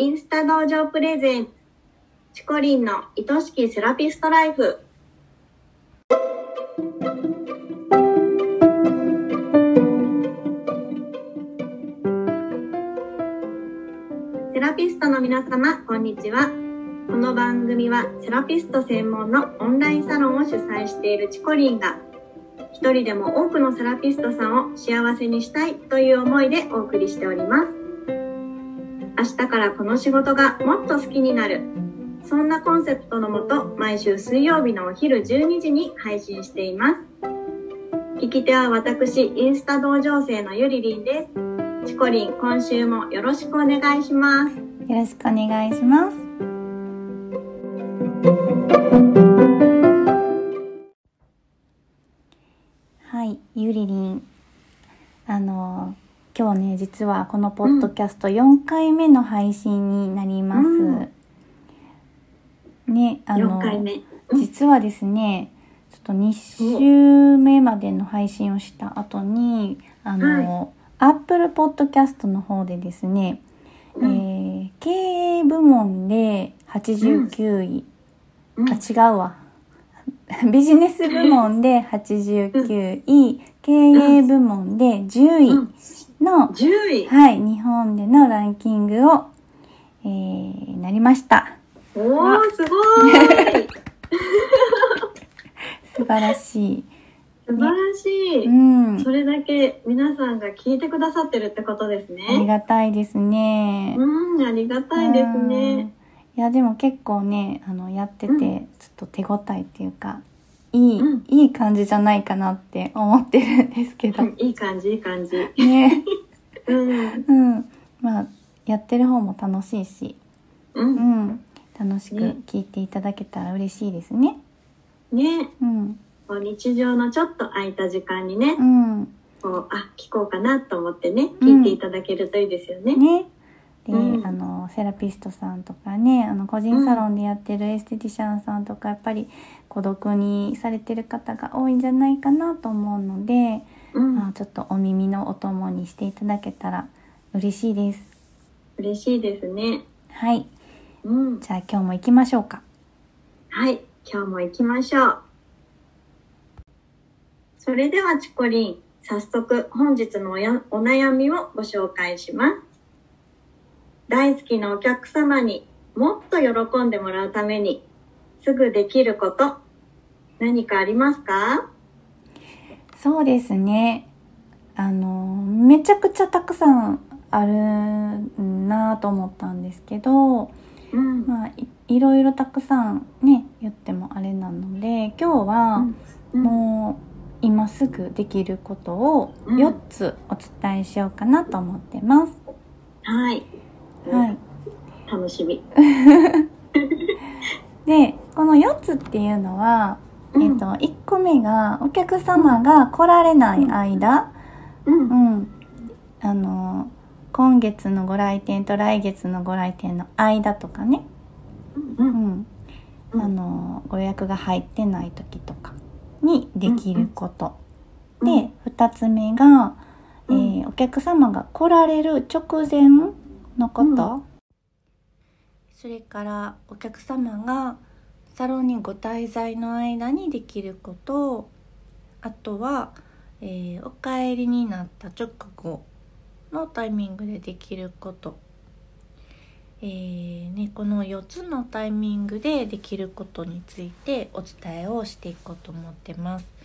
インスタ道場プレゼンツ。チコリンの愛しきセラピストライフ。セラピストの皆様こんにちは。この番組はセラピスト専門のオンラインサロンを主催しているチコリンが一人でも多くのセラピストさんを幸せにしたいという思いでお送りしております。明日からこの仕事がもっと好きになる。そんなコンセプトのもと毎週水曜日のお昼12時に配信しています。聞き手は私インスタ同情生のゆりりんです。チコリン今週もよろしくお願いします。よろしくお願いします。実はこのポッドキャスト4回目の配信になります、うん。ね、あの、実はですね、ちょっと2週目までの配信をした後に、あの、はい、Apple Podcast の方でですね、うん、えー、経営部門で89位、うん、あ、違うわ。ビジネス部門で89位、経営部門で10位の、10位はい、日本でのランキングを、えー、なりました。おー、すごい 素晴らしい。素晴らしい、うん。それだけ皆さんが聞いてくださってるってことですね。ありがたいですね。うん、ありがたいですね。いや、でも結構ね、あの、やってて、ちょっと手応えっていうか、いい、うん、いい感じじゃないかなって思ってるんですけど。いい感じ、いい感じ。ね。うん。うん。まあ、やってる方も楽しいし。うん。うん。楽しく聞いていただけたら嬉しいですね。ね。うん。こう日常のちょっと空いた時間にね、うん、こうあ聞こうかなと思ってね聞いていただけるといいですよね。ね。で、うん、あのセラピストさんとかねあの個人サロンでやってるエステティシャンさんとか、やっぱり孤独にされてる方が多いんじゃないかなと思うので、うん、まあ、ちょっとお耳のお供にしていただけたら嬉しいです。嬉しいですね。はい。うん、じゃあ今日も行きましょうか。はい、今日も行きましょう。それではチコリン、早速本日のお悩みをご紹介します。大好きなお客様にもっと喜んでもらうためにすぐできること何かありますか？そうですね。あの、めちゃくちゃたくさんあるなと思ったんですけど、うん、まあいろいろたくさんね言ってもあれなので今日はもう今すぐできることを4つお伝えしようかなと思ってます。はい。はい。楽しみ。でこの4つっていうのは、えっと、1個目がお客様が来られない間、うん、うん、あの今月のご来店と来月のご来店の間とかね、うん、うん、あのご予約が入ってない時とかにできること、うん。うん、で2つ目が、えー、お客様が来られる直前のこと、それからお客様がサロンにご滞在の間にできることあとは、えー、お帰りになった直後のタイミングでできること、えーね、この4つのタイミングでできることについてお伝えをしていこうと思ってます。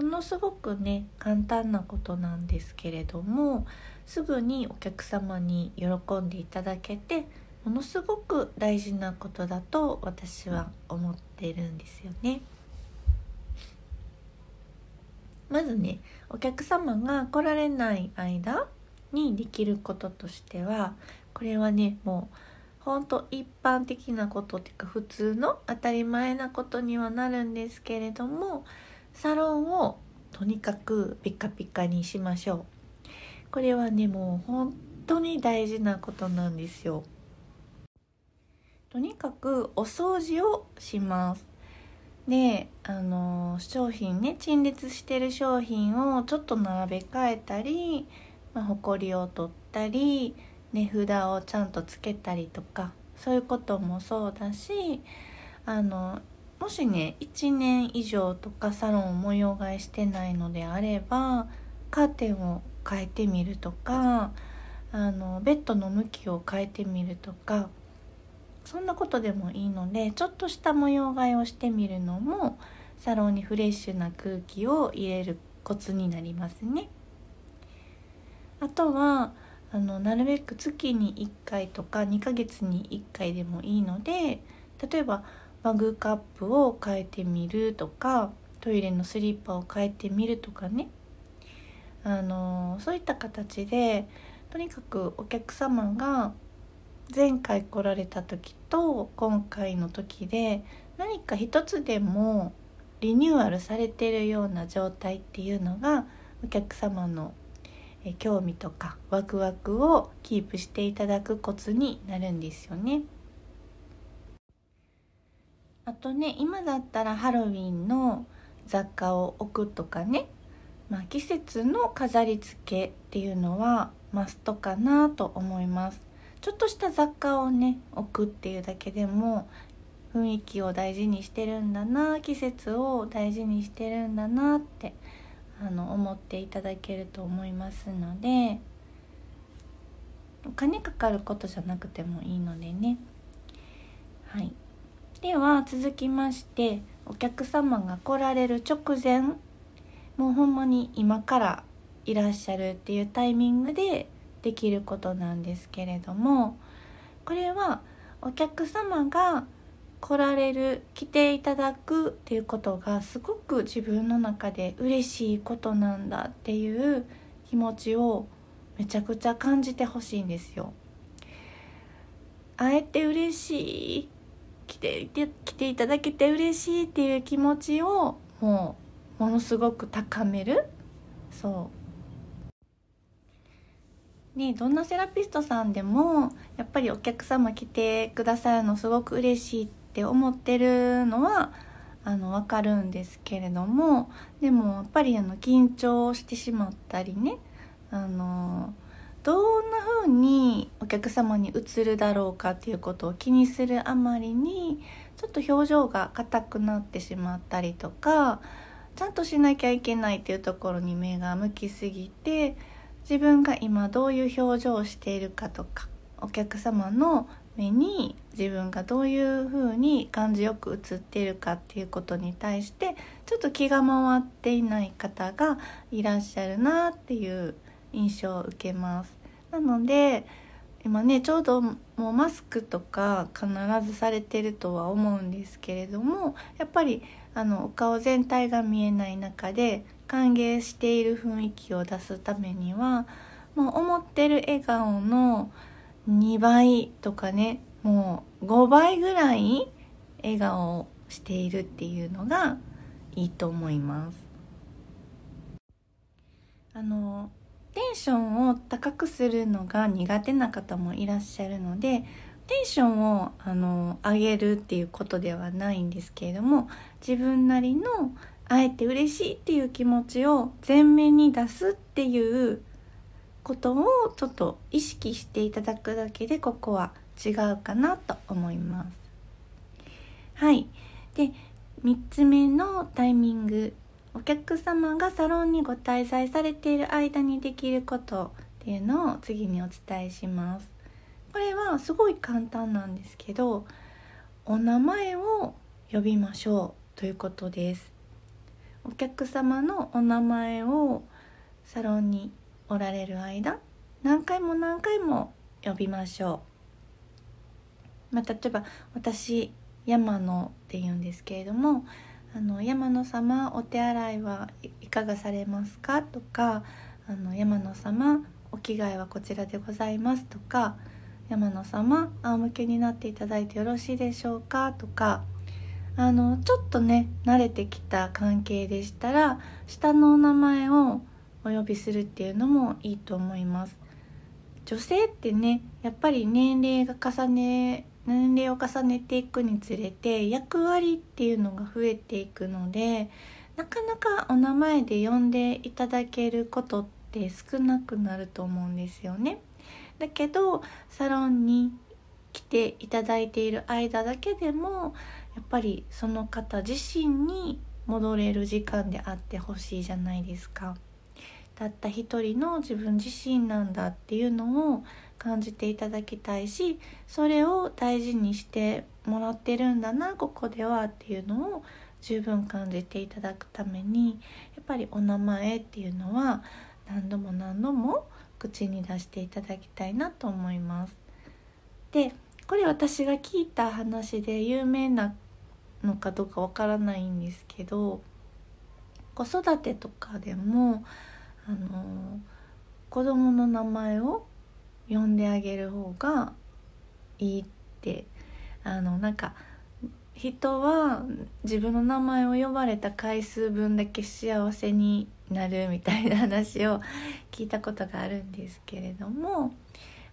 ものすごくね簡単なことなんですけれどもすぐにお客様に喜んでいただけてものすごく大事なことだと私は思ってるんですよね。まずねお客様が来られない間にできることとしてはこれはねもうほんと一般的なことっていうか普通の当たり前なことにはなるんですけれどもサロンをとにかくピカピカにしましょう。これはねもう本当に大事なことなんですよ。とにかくお掃除をします。であの商品ね陳列してる商品をちょっと並べ替えたりまあ、ほこりを取ったり値札をちゃんとつけたりとかそういうこともそうだしあのもしね1年以上とかサロンを模様替えしてないのであればカーテンを変えてみるとかあのベッドの向きを変えてみるとかそんなことでもいいのでちょっとした模様替えをしてみるのもサロンにフレッシュな空気を入れるコツになりますね。あとはあのなるべく月に1回とか2ヶ月に1回でもいいので例えばマグカップを変えてみるとかトイレのスリッパを変えてみるとかねあのそういった形でとにかくお客様が前回来られた時と今回の時で何か一つでもリニューアルされてるような状態っていうのがお客様の興味とかワクワクをキープしていただくコツになるんですよね。あとね今だったらハロウィンの雑貨を置くとかね、まあ、季節の飾り付けっていうのはマストかなと思います。ちょっとした雑貨をね置くっていうだけでも雰囲気を大事にしてるんだな季節を大事にしてるんだなってあの思っていただけると思いますのでお金かかることじゃなくてもいいのでね。はい。では続きましてお客様が来られる直前もうほんまに今からいらっしゃるっていうタイミングでできることなんですけれどもこれはお客様が来られる来ていただくっていうことがすごく自分の中で嬉しいことなんだっていう気持ちをめちゃくちゃ感じてほしいんですよ。会えて嬉しい来て来ていただけて嬉しいっていう気持ちをもうものすごく高める。そう。ねどんなセラピストさんでもやっぱりお客様来てくださるのすごく嬉しいって思ってるのはあの分かるんですけれどもでもやっぱりあの緊張してしまったりねあのどんな風にお客様に映るだろうかっていうことを気にするあまりにちょっと表情が硬くなってしまったりとかちゃんとしなきゃいけないっていうところに目が向きすぎて自分が今どういう表情をしているかとかお客様の目に自分がどういう風に感じよく映っているかっていうことに対してちょっと気が回っていない方がいらっしゃるなっていう印象を受けますなので今ねちょうどもうマスクとか必ずされてるとは思うんですけれどもやっぱりあのお顔全体が見えない中で歓迎している雰囲気を出すためにはもう思ってる笑顔の2倍とかねもう5倍ぐらい笑顔をしているっていうのがいいと思います。あのテンションを高くするのが苦手な方もいらっしゃるのでテンションをあの上げるっていうことではないんですけれども自分なりのあえて嬉しいっていう気持ちを前面に出すっていうことをちょっと意識していただくだけでここは違うかなと思います。はいで3つ目のタイミングお客様がサロンにご滞在されている間にできることっていうのを次にお伝えします。これはすごい簡単なんですけどお名前を呼びましょうということです。お客様のお名前をサロンにおられる間何回も何回も呼びましょう、まあ、例えば私山野って言うんですけれどもあの山野様お手洗いはいかがされますか？とかあの山野様お着替えはこちらでございます？とか山野様仰向けになっていただいてよろしいでしょうか？とかあのちょっとね慣れてきた関係でしたら下のお名前をお呼びするっていうのもいいと思います。女性ってねやっぱり年齢が重ね年齢を重ねていくにつれて役割っていうのが増えていくのでなかなかお名前で呼んでいただけることって少なくなると思うんですよね。だけどサロンに来ていただいている間だけでもやっぱりその方自身に戻れる時間であってほしいじゃないですか。たった一人の自分自身なんだっていうのを感じていただきたいしそれを大事にしてもらってるんだなここではっていうのを十分感じていただくためにやっぱりお名前っていうのは何度も何度も口に出していただきたいなと思います。でこれ私が聞いた話で有名なのかどうかわからないんですけど子育てとかでもあの子供の名前を呼んであげる方がいいってあのなんか人は自分の名前を呼ばれた回数分だけ幸せになるみたいな話を聞いたことがあるんですけれども、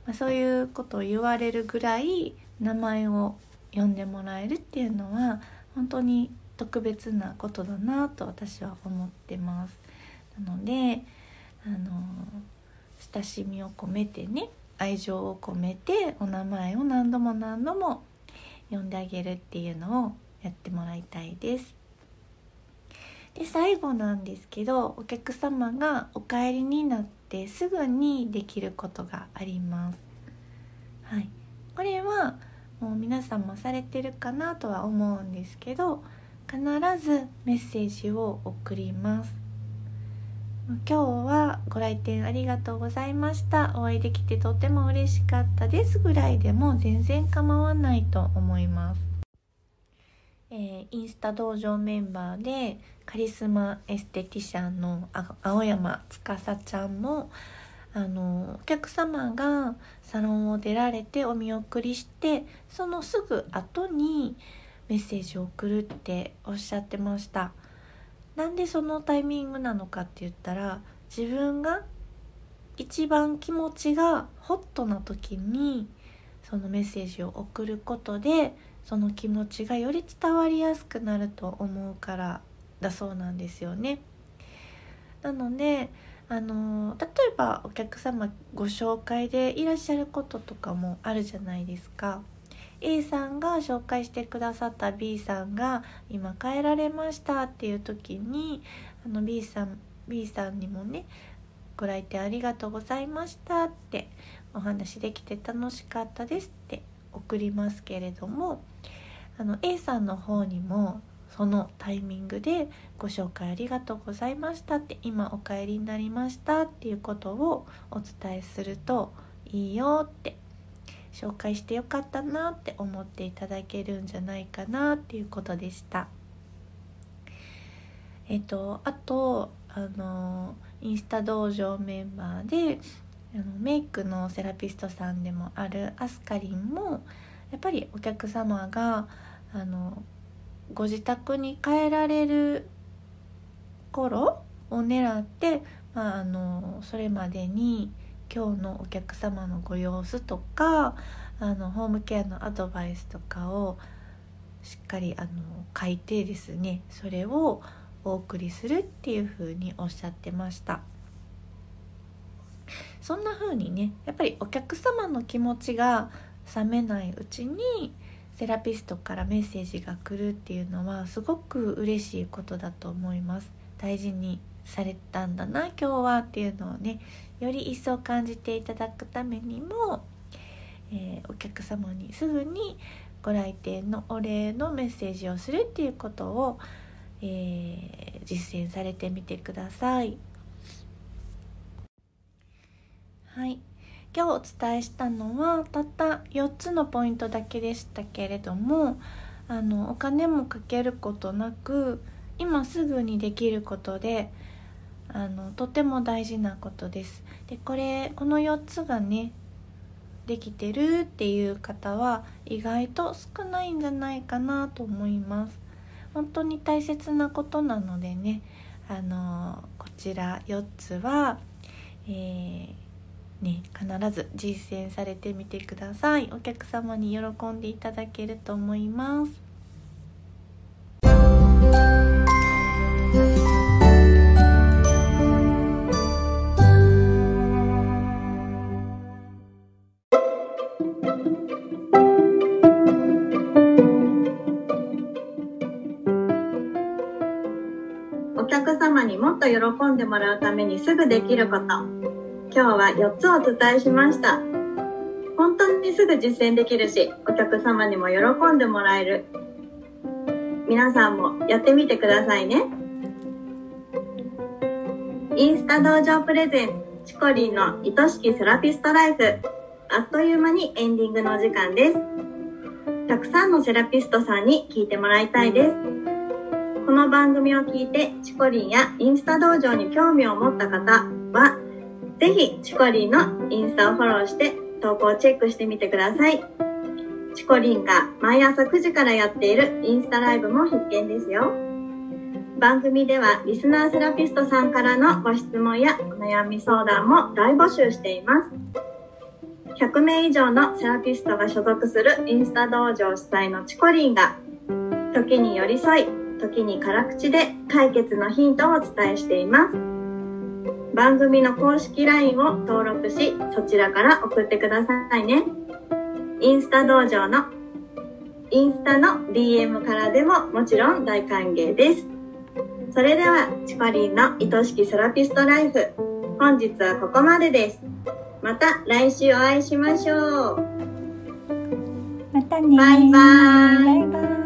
まあ、そういうことを言われるぐらい名前を呼んでもらえるっていうのは本当に特別なことだなと私は思ってます。なのであの親しみを込めてね愛情を込めてお名前を何度も何度も呼んであげるっていうのをやってもらいたいです。で最後なんですけどお客様がお帰りになってすぐにできることがあります。はい、これはもう皆さんもされてるかなとは思うんですけど必ずメッセージを送ります。今日はご来店ありがとうございましたお会いできてとても嬉しかったですぐらいでも全然構わないと思います、えー、インスタ道場メンバーでカリスマエステティシャンの青山司ちゃんもあのお客様がサロンを出られてお見送りしてそのすぐ後にメッセージを送るっておっしゃってました。なんでそのタイミングなのかって言ったら自分が一番気持ちがホットな時にそのメッセージを送ることでその気持ちがより伝わりやすくなると思うからだそうなんですよね。なのであの例えばお客様ご紹介でいらっしゃることとかもあるじゃないですか。A さんが紹介してくださった B さんが今帰られましたっていう時にあの B さん B さんにもねご来店ありがとうございましたってお話できて楽しかったですって送りますけれどもあの A さんの方にもそのタイミングでご紹介ありがとうございましたって今お帰りになりましたっていうことをお伝えするといいよって紹介してよかったなって思っていただけるんじゃないかなっていうことでした。えっとあとあのインスタ道場メンバーであのメイクのセラピストさんでもあるアスカリンもやっぱりお客様があのご自宅に帰られる頃を狙って、まあ、あのそれまでに今日のお客様のご様子とかあのホームケアのアドバイスとかをしっかりあの書いてですねそれをお送りするっていう風におっしゃってました。そんな風にねやっぱりお客様の気持ちが冷めないうちにセラピストからメッセージが来るっていうのはすごく嬉しいことだと思います。大事にされたんだな今日はっていうのをねより一層感じていただくためにも、えー、お客様にすぐにご来店のお礼のメッセージをするっていうことを、えー、実践されてみてください。はい今日お伝えしたのはたった4つのポイントだけでしたけれどもあのお金もかけることなく今すぐにできることであのとても大事なことです。でこれこの4つがねできてるっていう方は意外と少ないんじゃないかなと思います。本当に大切なことなのでねあのこちら4つは、えー、ね、必ず実践されてみてください。お客様に喜んでいただけると思います。客様にもっと喜んでもらうためにすぐできること。今日は4つお伝えしました。本当にすぐ実践できるしお客様にも喜んでもらえる。皆さんもやってみてくださいね。インスタ道場プレゼンチコリンの愛しきセラピストライフ。あっという間にエンディングのお時間です。たくさんのセラピストさんに聞いてもらいたいです。この番組を聞いてチコリンやインスタ道場に興味を持った方はぜひチコリンのインスタをフォローして投稿をチェックしてみてください。チコリンが毎朝9時からやっているインスタライブも必見ですよ。番組ではリスナーセラピストさんからのご質問やお悩み相談も大募集しています。100名以上のセラピストが所属するインスタ道場主催のチコリンが時に寄り添い時に辛口で解決のヒントをお伝えしています。番組の公式 LINE を登録しそちらから送ってくださいね。インスタ道場のインスタの DM からでももちろん大歓迎です。それではチコリンの愛しきセラピストライフ本日はここまでです。また来週お会いしましょう。またねバイバイ。バイバイ